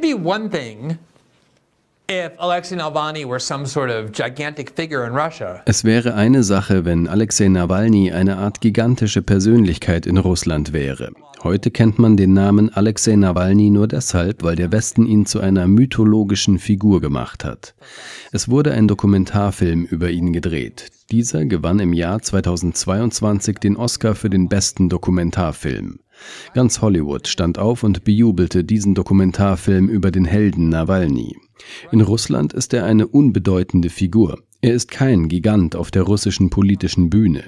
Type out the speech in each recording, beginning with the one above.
it'd be one thing if Alexei Navalny were some sort of gigantic figure in Russia. Es wäre eine Sache, wenn Alexei Nawalny eine Art gigantische Persönlichkeit in Russland wäre. Heute kennt man den Namen Alexei Nawalny nur deshalb, weil der Westen ihn zu einer mythologischen Figur gemacht hat. Es wurde ein Dokumentarfilm über ihn gedreht. Dieser gewann im Jahr 2022 den Oscar für den besten Dokumentarfilm. Ganz Hollywood stand auf und bejubelte diesen Dokumentarfilm über den Helden Nawalny. In Russland ist er eine unbedeutende Figur. Er ist kein Gigant auf der russischen politischen Bühne.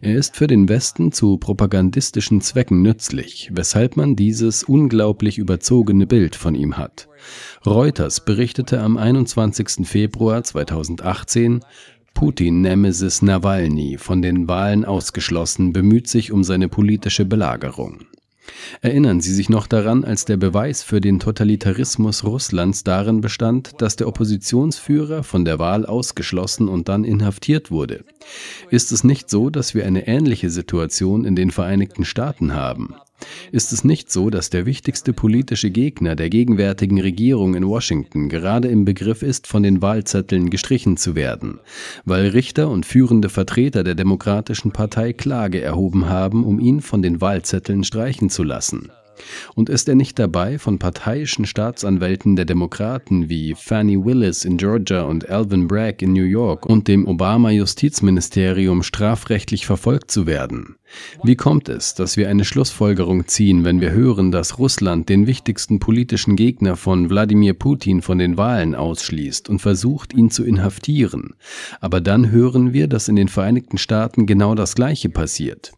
Er ist für den Westen zu propagandistischen Zwecken nützlich, weshalb man dieses unglaublich überzogene Bild von ihm hat. Reuters berichtete am 21. Februar 2018, Putin-Nemesis Nawalny, von den Wahlen ausgeschlossen, bemüht sich um seine politische Belagerung. Erinnern Sie sich noch daran, als der Beweis für den Totalitarismus Russlands darin bestand, dass der Oppositionsführer von der Wahl ausgeschlossen und dann inhaftiert wurde? Ist es nicht so, dass wir eine ähnliche Situation in den Vereinigten Staaten haben? Ist es nicht so, dass der wichtigste politische Gegner der gegenwärtigen Regierung in Washington gerade im Begriff ist, von den Wahlzetteln gestrichen zu werden, weil Richter und führende Vertreter der Demokratischen Partei Klage erhoben haben, um ihn von den Wahlzetteln streichen zu lassen? Und ist er nicht dabei, von parteiischen Staatsanwälten der Demokraten wie Fannie Willis in Georgia und Alvin Bragg in New York und dem Obama-Justizministerium strafrechtlich verfolgt zu werden? Wie kommt es, dass wir eine Schlussfolgerung ziehen, wenn wir hören, dass Russland den wichtigsten politischen Gegner von Wladimir Putin von den Wahlen ausschließt und versucht, ihn zu inhaftieren? Aber dann hören wir, dass in den Vereinigten Staaten genau das Gleiche passiert.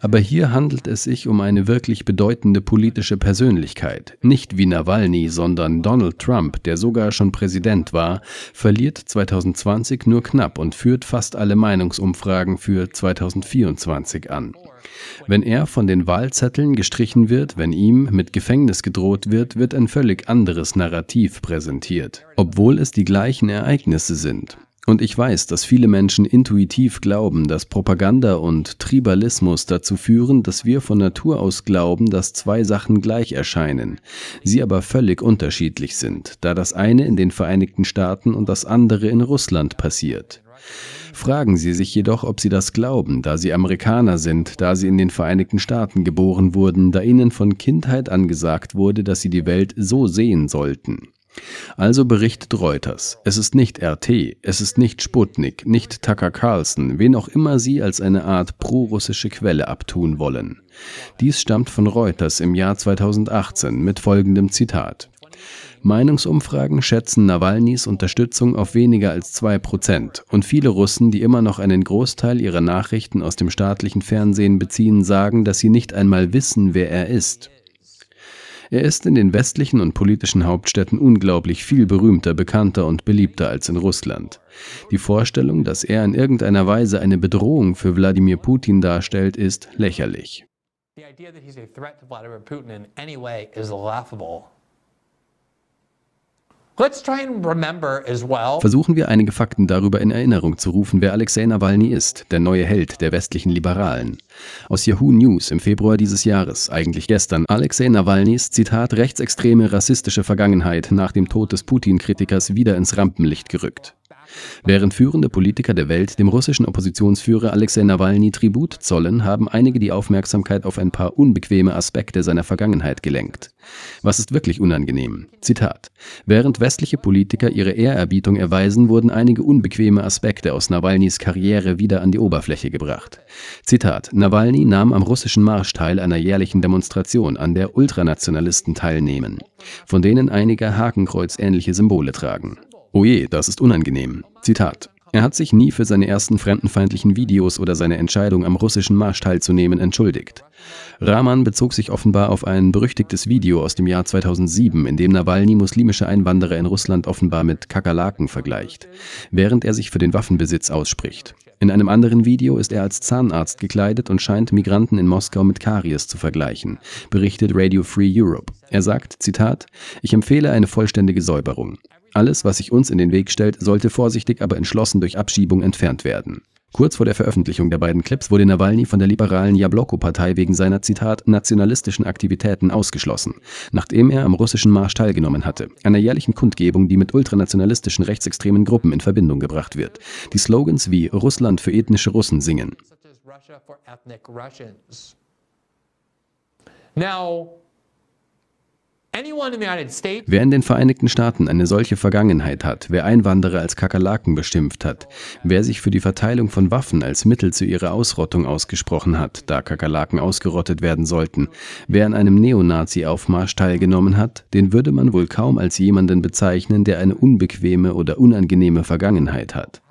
Aber hier handelt es sich um eine wirklich bedeutende politische Persönlichkeit. Nicht wie Nawalny, sondern Donald Trump, der sogar schon Präsident war, verliert 2020 nur knapp und führt fast alle Meinungsumfragen für 2024 an. Wenn er von den Wahlzetteln gestrichen wird, wenn ihm mit Gefängnis gedroht wird, wird ein völlig anderes Narrativ präsentiert, obwohl es die gleichen Ereignisse sind. Und ich weiß, dass viele Menschen intuitiv glauben, dass Propaganda und Tribalismus dazu führen, dass wir von Natur aus glauben, dass zwei Sachen gleich erscheinen, sie aber völlig unterschiedlich sind, da das eine in den Vereinigten Staaten und das andere in Russland passiert. Fragen Sie sich jedoch, ob Sie das glauben, da Sie Amerikaner sind, da Sie in den Vereinigten Staaten geboren wurden, da Ihnen von Kindheit an gesagt wurde, dass Sie die Welt so sehen sollten. Also berichtet Reuters, es ist nicht RT, es ist nicht Sputnik, nicht Tucker Carlson, wen auch immer sie als eine Art prorussische Quelle abtun wollen. Dies stammt von Reuters im Jahr 2018 mit folgendem Zitat. Meinungsumfragen schätzen Nawalnys Unterstützung auf weniger als zwei Prozent und viele Russen, die immer noch einen Großteil ihrer Nachrichten aus dem staatlichen Fernsehen beziehen, sagen, dass sie nicht einmal wissen, wer er ist. Er ist in den westlichen und politischen Hauptstädten unglaublich viel berühmter, bekannter und beliebter als in Russland. Die Vorstellung, dass er in irgendeiner Weise eine Bedrohung für Wladimir Putin darstellt, ist lächerlich. The idea that he's a threat to Vladimir Putin in any way is laughable. Versuchen wir einige Fakten darüber in Erinnerung zu rufen, wer Alexei Nawalny ist, der neue Held der westlichen Liberalen. Aus Yahoo News im Februar dieses Jahres, eigentlich gestern, Alexei Nawalnys, Zitat, rechtsextreme rassistische Vergangenheit nach dem Tod des Putin-Kritikers wieder ins Rampenlicht gerückt. Während führende Politiker der Welt dem russischen Oppositionsführer Alexei Nawalny Tribut zollen, haben einige die Aufmerksamkeit auf ein paar unbequeme Aspekte seiner Vergangenheit gelenkt. Was ist wirklich unangenehm? Zitat. Während westliche Politiker ihre Ehrerbietung erweisen, wurden einige unbequeme Aspekte aus Nawalnys Karriere wieder an die Oberfläche gebracht. Zitat. Nawalny nahm am russischen Marsch teil einer jährlichen Demonstration, an der Ultranationalisten teilnehmen, von denen einige Hakenkreuz-ähnliche Symbole tragen. Oje, das ist unangenehm. Zitat. Er hat sich nie für seine ersten fremdenfeindlichen Videos oder seine Entscheidung, am russischen Marsch teilzunehmen, entschuldigt. Rahman bezog sich offenbar auf ein berüchtigtes Video aus dem Jahr 2007, in dem Nawalny muslimische Einwanderer in Russland offenbar mit Kakerlaken vergleicht, während er sich für den Waffenbesitz ausspricht. In einem anderen Video ist er als Zahnarzt gekleidet und scheint Migranten in Moskau mit Karies zu vergleichen, berichtet Radio Free Europe. Er sagt, Zitat, ich empfehle eine vollständige Säuberung. Alles, was sich uns in den Weg stellt, sollte vorsichtig, aber entschlossen durch Abschiebung entfernt werden. Kurz vor der Veröffentlichung der beiden Clips wurde Nawalny von der liberalen Jabloko-Partei wegen seiner, Zitat, nationalistischen Aktivitäten ausgeschlossen, nachdem er am russischen Marsch teilgenommen hatte, einer jährlichen Kundgebung, die mit ultranationalistischen rechtsextremen Gruppen in Verbindung gebracht wird, die Slogans wie Russland für ethnische Russen singen. Now, Wer in den Vereinigten Staaten eine solche Vergangenheit hat, wer Einwanderer als Kakerlaken beschimpft hat, wer sich für die Verteilung von Waffen als Mittel zu ihrer Ausrottung ausgesprochen hat, da Kakerlaken ausgerottet werden sollten, wer an einem Neonazi-Aufmarsch teilgenommen hat, den würde man wohl kaum als jemanden bezeichnen, der eine unbequeme oder unangenehme Vergangenheit hat.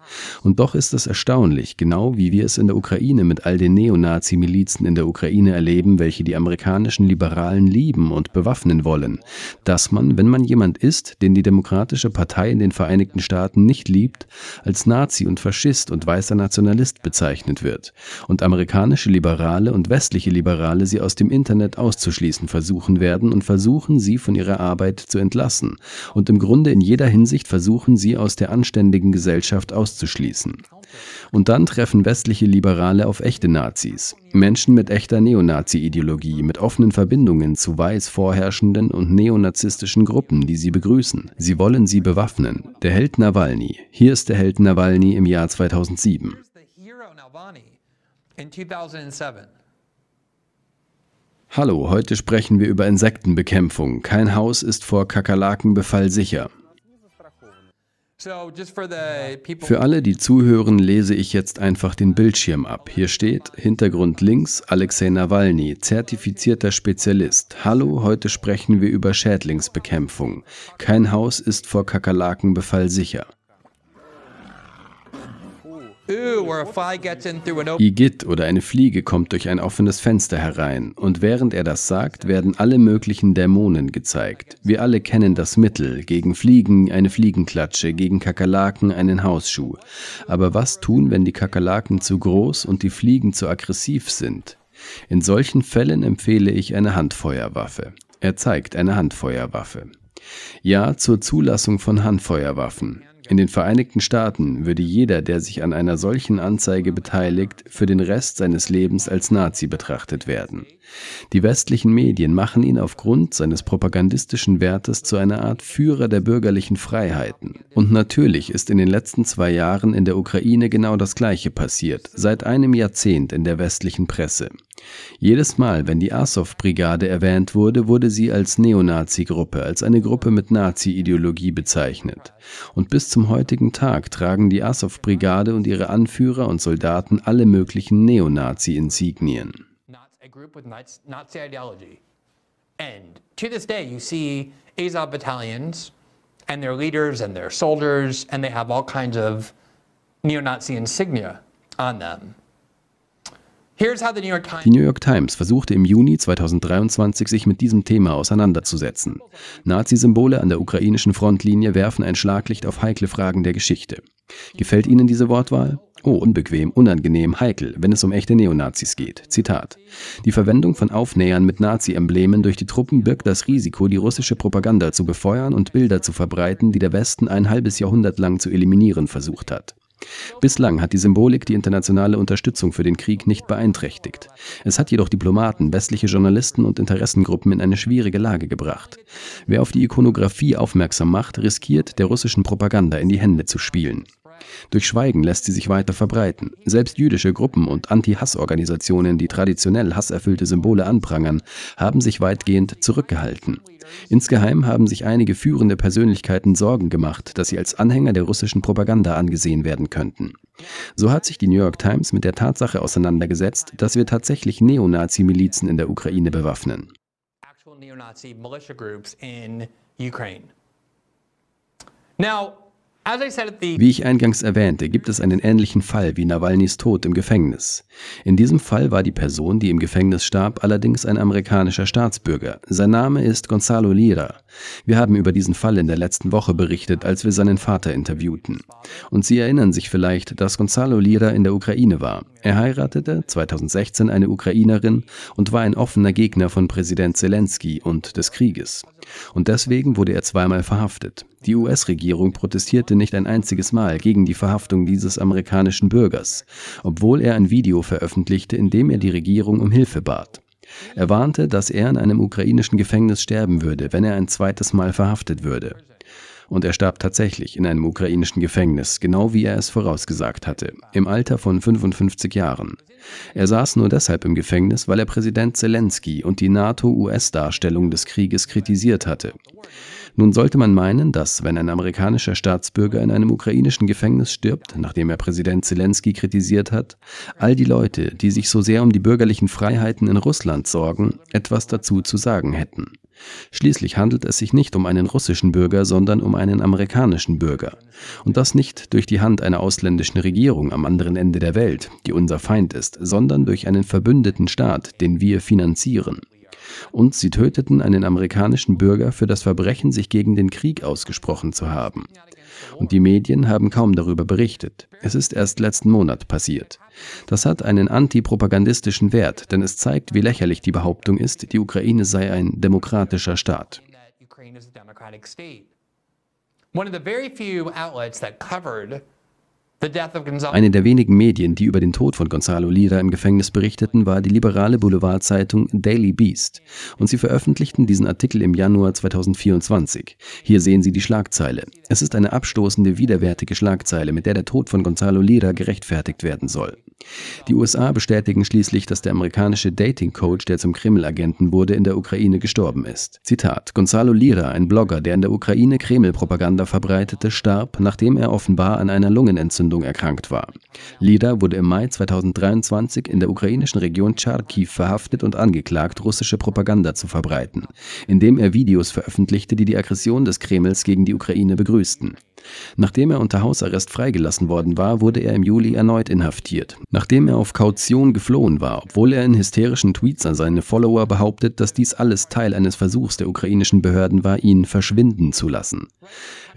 Und doch ist es erstaunlich, genau wie wir es in der Ukraine mit all den Neonazi-Milizen in der Ukraine erleben, welche die amerikanischen Liberalen lieben und bewaffnen wollen, dass man, wenn man jemand ist, den die Demokratische Partei in den Vereinigten Staaten nicht liebt, als Nazi und Faschist und weißer Nationalist bezeichnet wird. Und amerikanische Liberale und westliche Liberale sie aus dem Internet auszuschließen versuchen werden und versuchen, sie von ihrer Arbeit zu entlassen. Und im Grunde in jeder Hinsicht versuchen, sie aus der anständigen Gesellschaft auszuschließen auszuschließen. Und dann treffen westliche Liberale auf echte Nazis. Menschen mit echter Neonazi-Ideologie, mit offenen Verbindungen zu weiß vorherrschenden und neonazistischen Gruppen, die sie begrüßen. Sie wollen sie bewaffnen. Der Held Nawalny. Hier ist der Held Nawalny im Jahr 2007. Hallo, heute sprechen wir über Insektenbekämpfung. Kein Haus ist vor Kakerlakenbefall sicher. Für alle, die zuhören, lese ich jetzt einfach den Bildschirm ab. Hier steht Hintergrund links Alexei Nawalny, zertifizierter Spezialist. Hallo, heute sprechen wir über Schädlingsbekämpfung. Kein Haus ist vor Kakerlakenbefall sicher. Igitt oder eine Fliege kommt durch ein offenes Fenster herein und während er das sagt, werden alle möglichen Dämonen gezeigt. Wir alle kennen das Mittel, gegen Fliegen eine Fliegenklatsche, gegen Kakerlaken einen Hausschuh. Aber was tun, wenn die Kakerlaken zu groß und die Fliegen zu aggressiv sind? In solchen Fällen empfehle ich eine Handfeuerwaffe. Er zeigt eine Handfeuerwaffe. Ja zur Zulassung von Handfeuerwaffen. In den Vereinigten Staaten würde jeder, der sich an einer solchen Anzeige beteiligt, für den Rest seines Lebens als Nazi betrachtet werden. Die westlichen Medien machen ihn aufgrund seines propagandistischen Wertes zu einer Art Führer der bürgerlichen Freiheiten. Und natürlich ist in den letzten zwei Jahren in der Ukraine genau das Gleiche passiert, seit einem Jahrzehnt in der westlichen Presse. Jedes Mal, wenn die Azov-Brigade erwähnt wurde, wurde sie als Neonazi-Gruppe, als eine Gruppe mit Nazi-Ideologie bezeichnet. Und bis zum heutigen Tag tragen die Azov-Brigade und ihre Anführer und Soldaten alle möglichen Neonazi-Insignien. And to this day, you see Azov battalions and their leaders and their soldiers, and they have all kinds of neo-Nazi insignia on them. Die New York Times versuchte im Juni 2023 sich mit diesem Thema auseinanderzusetzen. Nazi-Symbole an der ukrainischen Frontlinie werfen ein Schlaglicht auf heikle Fragen der Geschichte. Gefällt Ihnen diese Wortwahl? Oh, unbequem, unangenehm, heikel, wenn es um echte Neonazis geht. Zitat. Die Verwendung von Aufnähern mit Nazi-Emblemen durch die Truppen birgt das Risiko, die russische Propaganda zu befeuern und Bilder zu verbreiten, die der Westen ein halbes Jahrhundert lang zu eliminieren versucht hat. Bislang hat die Symbolik die internationale Unterstützung für den Krieg nicht beeinträchtigt. Es hat jedoch Diplomaten, westliche Journalisten und Interessengruppen in eine schwierige Lage gebracht. Wer auf die Ikonografie aufmerksam macht, riskiert, der russischen Propaganda in die Hände zu spielen. Durch Schweigen lässt sie sich weiter verbreiten. Selbst jüdische Gruppen und Anti-Hass-Organisationen, die traditionell hasserfüllte Symbole anprangern, haben sich weitgehend zurückgehalten. Insgeheim haben sich einige führende Persönlichkeiten Sorgen gemacht, dass sie als Anhänger der russischen Propaganda angesehen werden könnten. So hat sich die New York Times mit der Tatsache auseinandergesetzt, dass wir tatsächlich Neonazi-Milizen in der Ukraine bewaffnen. Now, wie ich eingangs erwähnte, gibt es einen ähnlichen Fall wie Nawalnys Tod im Gefängnis. In diesem Fall war die Person, die im Gefängnis starb, allerdings ein amerikanischer Staatsbürger. Sein Name ist Gonzalo Lira. Wir haben über diesen Fall in der letzten Woche berichtet, als wir seinen Vater interviewten. Und Sie erinnern sich vielleicht, dass Gonzalo Lira in der Ukraine war. Er heiratete 2016 eine Ukrainerin und war ein offener Gegner von Präsident Zelensky und des Krieges. Und deswegen wurde er zweimal verhaftet. Die US-Regierung protestierte nicht ein einziges Mal gegen die Verhaftung dieses amerikanischen Bürgers, obwohl er ein Video veröffentlichte, in dem er die Regierung um Hilfe bat. Er warnte, dass er in einem ukrainischen Gefängnis sterben würde, wenn er ein zweites Mal verhaftet würde. Und er starb tatsächlich in einem ukrainischen Gefängnis, genau wie er es vorausgesagt hatte, im Alter von 55 Jahren. Er saß nur deshalb im Gefängnis, weil er Präsident Zelensky und die NATO-US-Darstellung des Krieges kritisiert hatte. Nun sollte man meinen, dass, wenn ein amerikanischer Staatsbürger in einem ukrainischen Gefängnis stirbt, nachdem er Präsident Zelensky kritisiert hat, all die Leute, die sich so sehr um die bürgerlichen Freiheiten in Russland sorgen, etwas dazu zu sagen hätten. Schließlich handelt es sich nicht um einen russischen Bürger, sondern um einen amerikanischen Bürger. Und das nicht durch die Hand einer ausländischen Regierung am anderen Ende der Welt, die unser Feind ist, sondern durch einen verbündeten Staat, den wir finanzieren und sie töteten einen amerikanischen Bürger für das Verbrechen, sich gegen den Krieg ausgesprochen zu haben. Und die Medien haben kaum darüber berichtet. Es ist erst letzten Monat passiert. Das hat einen antipropagandistischen Wert, denn es zeigt, wie lächerlich die Behauptung ist, die Ukraine sei ein demokratischer Staat. One of the very few outlets that covered eine der wenigen Medien, die über den Tod von Gonzalo Lira im Gefängnis berichteten, war die liberale Boulevardzeitung Daily Beast. Und sie veröffentlichten diesen Artikel im Januar 2024. Hier sehen Sie die Schlagzeile. Es ist eine abstoßende, widerwärtige Schlagzeile, mit der der Tod von Gonzalo Lira gerechtfertigt werden soll. Die USA bestätigen schließlich, dass der amerikanische Dating-Coach, der zum Kreml-Agenten wurde, in der Ukraine gestorben ist. Zitat: Gonzalo Lira, ein Blogger, der in der Ukraine Kreml-Propaganda verbreitete, starb, nachdem er offenbar an einer Lungenentzündung erkrankt war. Lira wurde im Mai 2023 in der ukrainischen Region Charkiw verhaftet und angeklagt, russische Propaganda zu verbreiten, indem er Videos veröffentlichte, die die Aggression des Kremls gegen die Ukraine begrüßten. Nachdem er unter Hausarrest freigelassen worden war, wurde er im Juli erneut inhaftiert. Nachdem er auf Kaution geflohen war, obwohl er in hysterischen Tweets an seine Follower behauptet, dass dies alles Teil eines Versuchs der ukrainischen Behörden war, ihn verschwinden zu lassen.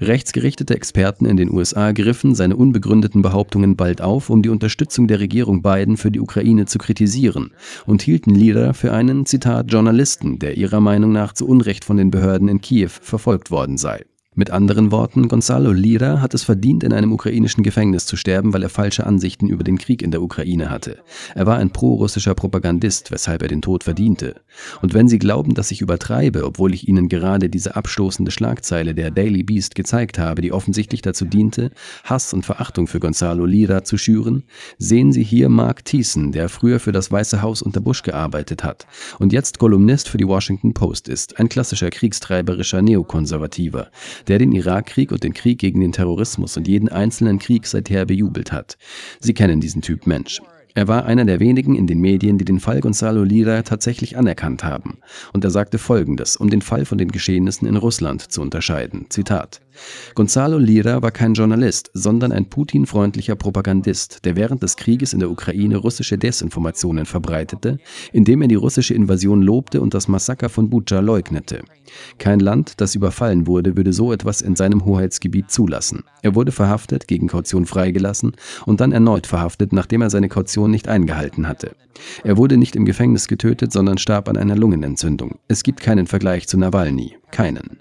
Rechtsgerichtete Experten in den USA griffen seine unbegründeten Behauptungen bald auf, um die Unterstützung der Regierung Biden für die Ukraine zu kritisieren und hielten Lieder für einen, Zitat, Journalisten, der ihrer Meinung nach zu Unrecht von den Behörden in Kiew verfolgt worden sei. Mit anderen Worten, Gonzalo Lira hat es verdient, in einem ukrainischen Gefängnis zu sterben, weil er falsche Ansichten über den Krieg in der Ukraine hatte. Er war ein pro-russischer Propagandist, weshalb er den Tod verdiente. Und wenn Sie glauben, dass ich übertreibe, obwohl ich Ihnen gerade diese abstoßende Schlagzeile der Daily Beast gezeigt habe, die offensichtlich dazu diente, Hass und Verachtung für Gonzalo Lira zu schüren, sehen Sie hier Mark Thiessen, der früher für das Weiße Haus unter Bush gearbeitet hat und jetzt Kolumnist für die Washington Post ist, ein klassischer kriegstreiberischer Neokonservativer der den Irakkrieg und den Krieg gegen den Terrorismus und jeden einzelnen Krieg seither bejubelt hat. Sie kennen diesen Typ Mensch. Er war einer der wenigen in den Medien, die den Fall Gonzalo Lira tatsächlich anerkannt haben. Und er sagte Folgendes, um den Fall von den Geschehnissen in Russland zu unterscheiden. Zitat. Gonzalo Lira war kein Journalist, sondern ein Putin-freundlicher Propagandist, der während des Krieges in der Ukraine russische Desinformationen verbreitete, indem er die russische Invasion lobte und das Massaker von Bucha leugnete. Kein Land, das überfallen wurde, würde so etwas in seinem Hoheitsgebiet zulassen. Er wurde verhaftet, gegen Kaution freigelassen und dann erneut verhaftet, nachdem er seine Kaution nicht eingehalten hatte. Er wurde nicht im Gefängnis getötet, sondern starb an einer Lungenentzündung. Es gibt keinen Vergleich zu Nawalny. Keinen.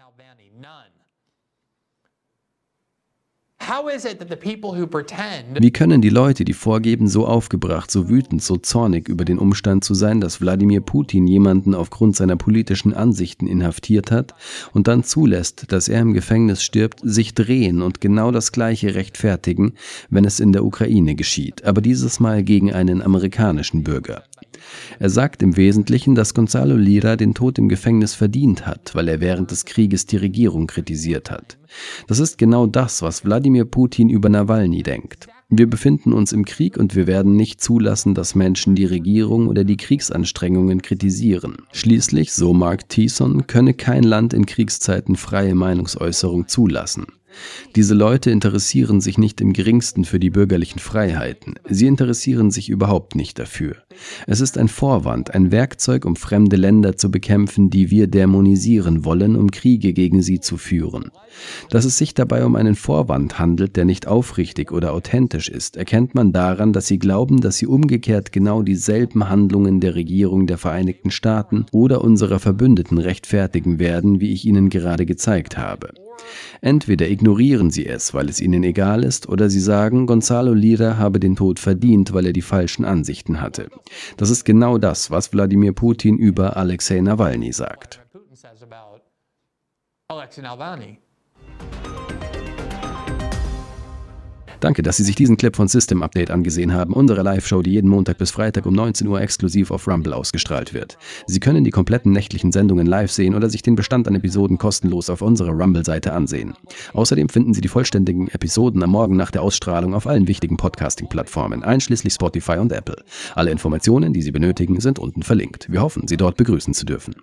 Wie können die Leute, die vorgeben, so aufgebracht, so wütend, so zornig über den Umstand zu sein, dass Wladimir Putin jemanden aufgrund seiner politischen Ansichten inhaftiert hat und dann zulässt, dass er im Gefängnis stirbt, sich drehen und genau das Gleiche rechtfertigen, wenn es in der Ukraine geschieht, aber dieses Mal gegen einen amerikanischen Bürger? Er sagt im Wesentlichen, dass Gonzalo Lira den Tod im Gefängnis verdient hat, weil er während des Krieges die Regierung kritisiert hat. Das ist genau das, was Wladimir Putin über Nawalny denkt. Wir befinden uns im Krieg und wir werden nicht zulassen, dass Menschen die Regierung oder die Kriegsanstrengungen kritisieren. Schließlich, so Mark Thiessen, könne kein Land in Kriegszeiten freie Meinungsäußerung zulassen. Diese Leute interessieren sich nicht im geringsten für die bürgerlichen Freiheiten. Sie interessieren sich überhaupt nicht dafür. Es ist ein Vorwand, ein Werkzeug, um fremde Länder zu bekämpfen, die wir dämonisieren wollen, um Kriege gegen sie zu führen. Dass es sich dabei um einen Vorwand handelt, der nicht aufrichtig oder authentisch ist, erkennt man daran, dass sie glauben, dass sie umgekehrt genau dieselben Handlungen der Regierung der Vereinigten Staaten oder unserer Verbündeten rechtfertigen werden, wie ich ihnen gerade gezeigt habe. Entweder ignorieren sie es, weil es ihnen egal ist, oder sie sagen, Gonzalo Lira habe den Tod verdient, weil er die falschen Ansichten hatte. Das ist genau das, was Wladimir Putin über Alexei Nawalny sagt. Alexei Nawalny. Danke, dass Sie sich diesen Clip von System Update angesehen haben, unsere Live-Show, die jeden Montag bis Freitag um 19 Uhr exklusiv auf Rumble ausgestrahlt wird. Sie können die kompletten nächtlichen Sendungen live sehen oder sich den Bestand an Episoden kostenlos auf unserer Rumble-Seite ansehen. Außerdem finden Sie die vollständigen Episoden am Morgen nach der Ausstrahlung auf allen wichtigen Podcasting-Plattformen, einschließlich Spotify und Apple. Alle Informationen, die Sie benötigen, sind unten verlinkt. Wir hoffen, Sie dort begrüßen zu dürfen.